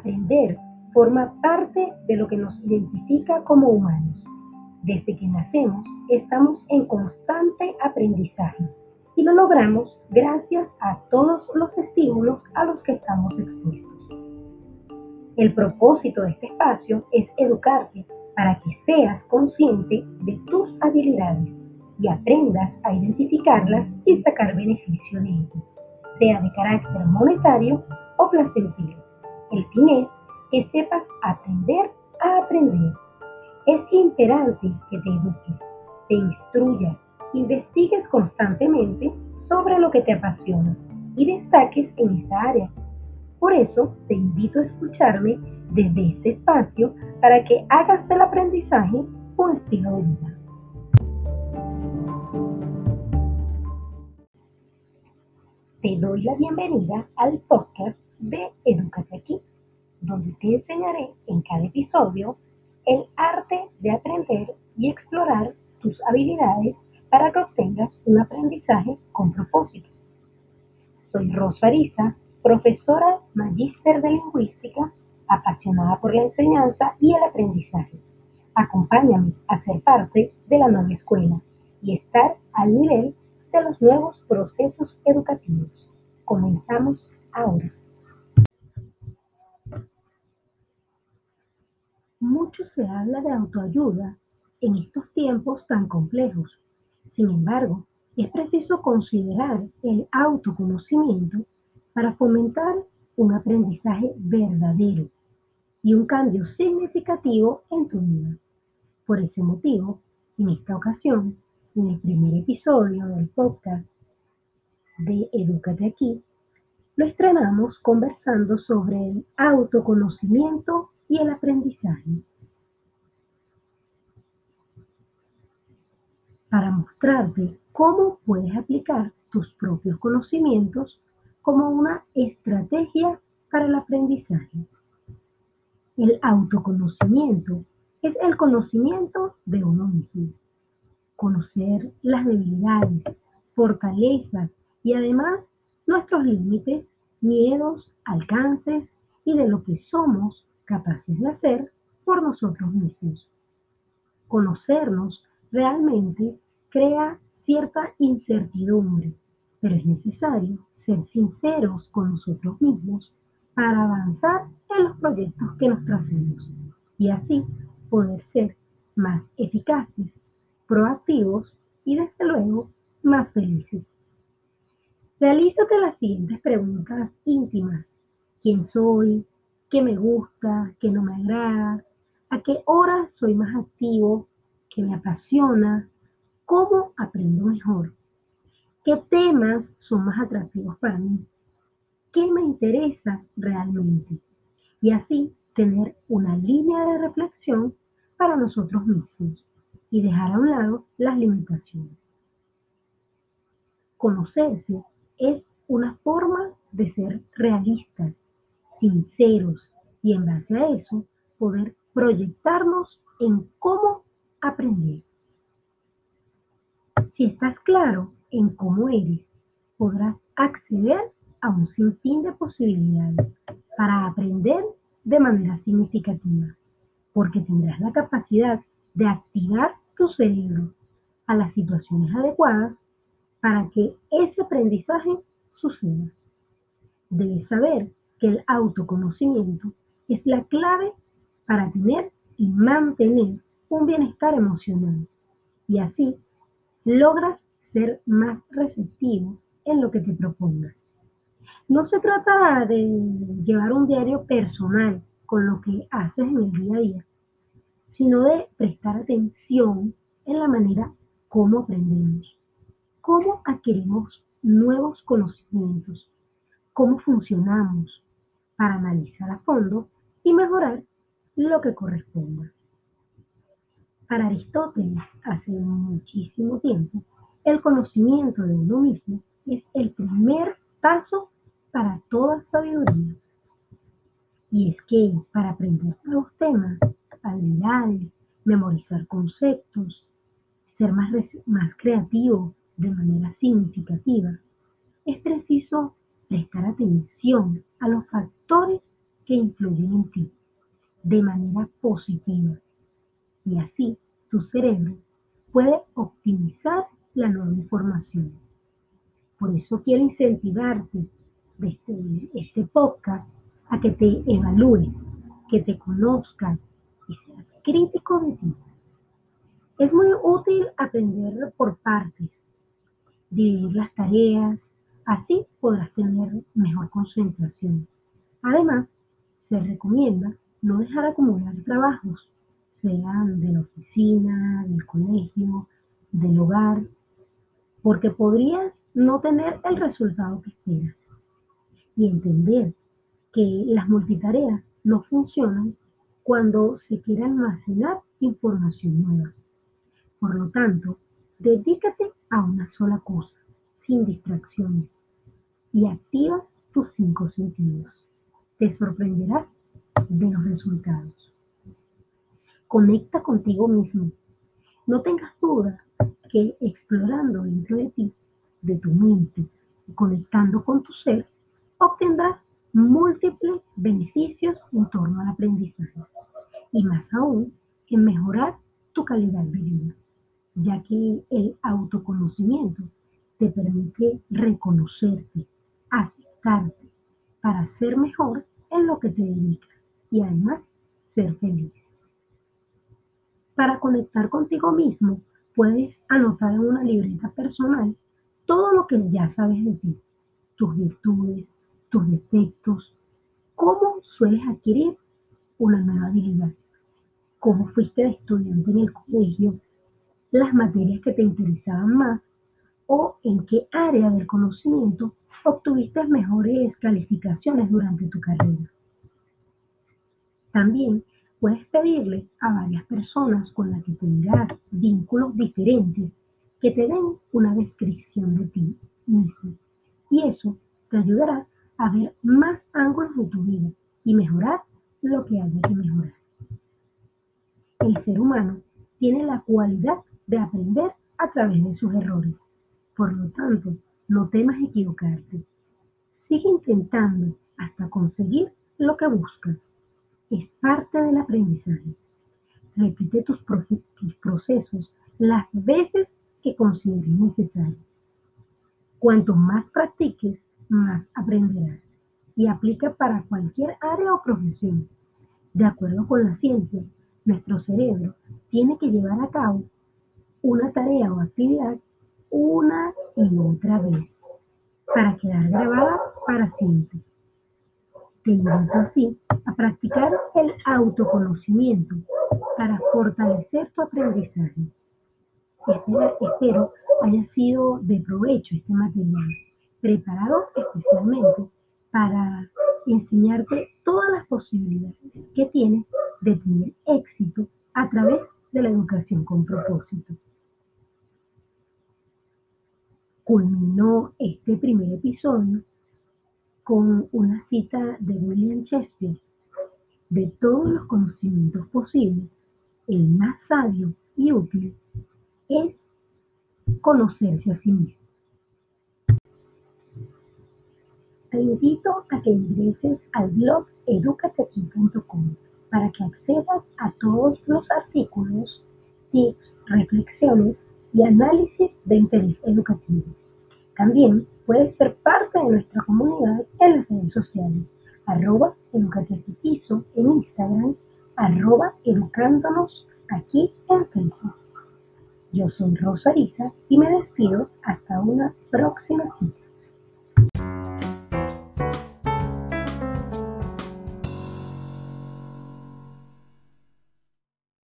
Aprender forma parte de lo que nos identifica como humanos. Desde que nacemos estamos en constante aprendizaje y lo logramos gracias a todos los estímulos a los que estamos expuestos. El propósito de este espacio es educarte para que seas consciente de tus habilidades y aprendas a identificarlas y sacar beneficio de ellas, sea de carácter monetario o placentero. El fin es que sepas aprender a aprender. Es imperante que te eduques, te instruyas, investigues constantemente sobre lo que te apasiona y destaques en esa área. Por eso te invito a escucharme desde este espacio para que hagas del aprendizaje un estilo de vida. Te doy la bienvenida al podcast de Educate aquí, donde te enseñaré en cada episodio el arte de aprender y explorar tus habilidades para que obtengas un aprendizaje con propósito. Soy Rosa Ariza, profesora magíster de lingüística, apasionada por la enseñanza y el aprendizaje. Acompáñame a ser parte de la nueva escuela y estar al nivel de los nuevos procesos educativos. Comenzamos ahora. Mucho se habla de autoayuda en estos tiempos tan complejos. Sin embargo, es preciso considerar el autoconocimiento para fomentar un aprendizaje verdadero y un cambio significativo en tu vida. Por ese motivo, en esta ocasión, en el primer episodio del podcast de Educate aquí, lo estrenamos conversando sobre el autoconocimiento y el aprendizaje. Para mostrarte cómo puedes aplicar tus propios conocimientos como una estrategia para el aprendizaje. El autoconocimiento es el conocimiento de uno mismo conocer las debilidades, fortalezas y además nuestros límites, miedos, alcances y de lo que somos capaces de hacer por nosotros mismos. Conocernos realmente crea cierta incertidumbre, pero es necesario ser sinceros con nosotros mismos para avanzar en los proyectos que nos tracemos y así poder ser más eficaces proactivos y desde luego más felices. Realízate las siguientes preguntas íntimas. ¿Quién soy? ¿Qué me gusta? ¿Qué no me agrada? ¿A qué hora soy más activo? ¿Qué me apasiona? ¿Cómo aprendo mejor? ¿Qué temas son más atractivos para mí? ¿Qué me interesa realmente? Y así tener una línea de reflexión para nosotros mismos y dejar a un lado las limitaciones. Conocerse es una forma de ser realistas, sinceros y en base a eso poder proyectarnos en cómo aprender. Si estás claro en cómo eres, podrás acceder a un sinfín de posibilidades para aprender de manera significativa, porque tendrás la capacidad de activar cerebro a las situaciones adecuadas para que ese aprendizaje suceda. Debes saber que el autoconocimiento es la clave para tener y mantener un bienestar emocional y así logras ser más receptivo en lo que te propongas. No se trata de llevar un diario personal con lo que haces en el día a día, sino de prestar atención en la manera como aprendemos, cómo adquirimos nuevos conocimientos, cómo funcionamos para analizar a fondo y mejorar lo que corresponda. Para Aristóteles, hace muchísimo tiempo, el conocimiento de uno mismo es el primer paso para toda sabiduría. Y es que para aprender nuevos temas habilidades, memorizar conceptos, ser más, más creativo de manera significativa, es preciso prestar atención a los factores que influyen en ti de manera positiva y así tu cerebro puede optimizar la nueva información. Por eso quiero incentivarte desde este podcast a que te evalúes, que te conozcas y seas crítico de ti. Es muy útil aprender por partes, dividir las tareas, así podrás tener mejor concentración. Además, se recomienda no dejar acumular trabajos, sean de la oficina, del colegio, del hogar, porque podrías no tener el resultado que esperas. Y entender que las multitareas no funcionan cuando se quiere almacenar información nueva. Por lo tanto, dedícate a una sola cosa, sin distracciones, y activa tus cinco sentidos. Te sorprenderás de los resultados. Conecta contigo mismo. No tengas duda que explorando dentro de ti, de tu mente y conectando con tu ser, obtendrás múltiples beneficios en torno al aprendizaje y más aún en mejorar tu calidad de vida, ya que el autoconocimiento te permite reconocerte, aceptarte para ser mejor en lo que te dedicas y además ser feliz. Para conectar contigo mismo, puedes anotar en una libreta personal todo lo que ya sabes de ti, tus virtudes, tus defectos, cómo sueles adquirir una nueva habilidad, cómo fuiste de estudiante en el colegio, las materias que te interesaban más o en qué área del conocimiento obtuviste mejores calificaciones durante tu carrera. También puedes pedirle a varias personas con las que tengas vínculos diferentes que te den una descripción de ti mismo. Y eso te ayudará a ver más ángulos de tu vida y mejorar lo que haya que mejorar. El ser humano tiene la cualidad de aprender a través de sus errores. Por lo tanto, no temas equivocarte. Sigue intentando hasta conseguir lo que buscas. Es parte del aprendizaje. Repite tus, tus procesos las veces que consideres necesario. Cuanto más practiques, más aprenderás y aplica para cualquier área o profesión. De acuerdo con la ciencia, nuestro cerebro tiene que llevar a cabo una tarea o actividad una y otra vez para quedar grabada para siempre. Te invito así a practicar el autoconocimiento para fortalecer tu aprendizaje. Espero, espero haya sido de provecho este material preparado especialmente para enseñarte todas las posibilidades que tienes de tener éxito a través de la educación con propósito. Culminó este primer episodio con una cita de William Shakespeare. De todos los conocimientos posibles, el más sabio y útil es conocerse a sí mismo. Te invito a que ingreses al blog educatequi.com para que accedas a todos los artículos, tips, reflexiones y análisis de interés educativo. También puedes ser parte de nuestra comunidad en las redes sociales, arroba en Instagram, arroba educándonos aquí en Facebook. Yo soy Rosa Isa y me despido hasta una próxima cita.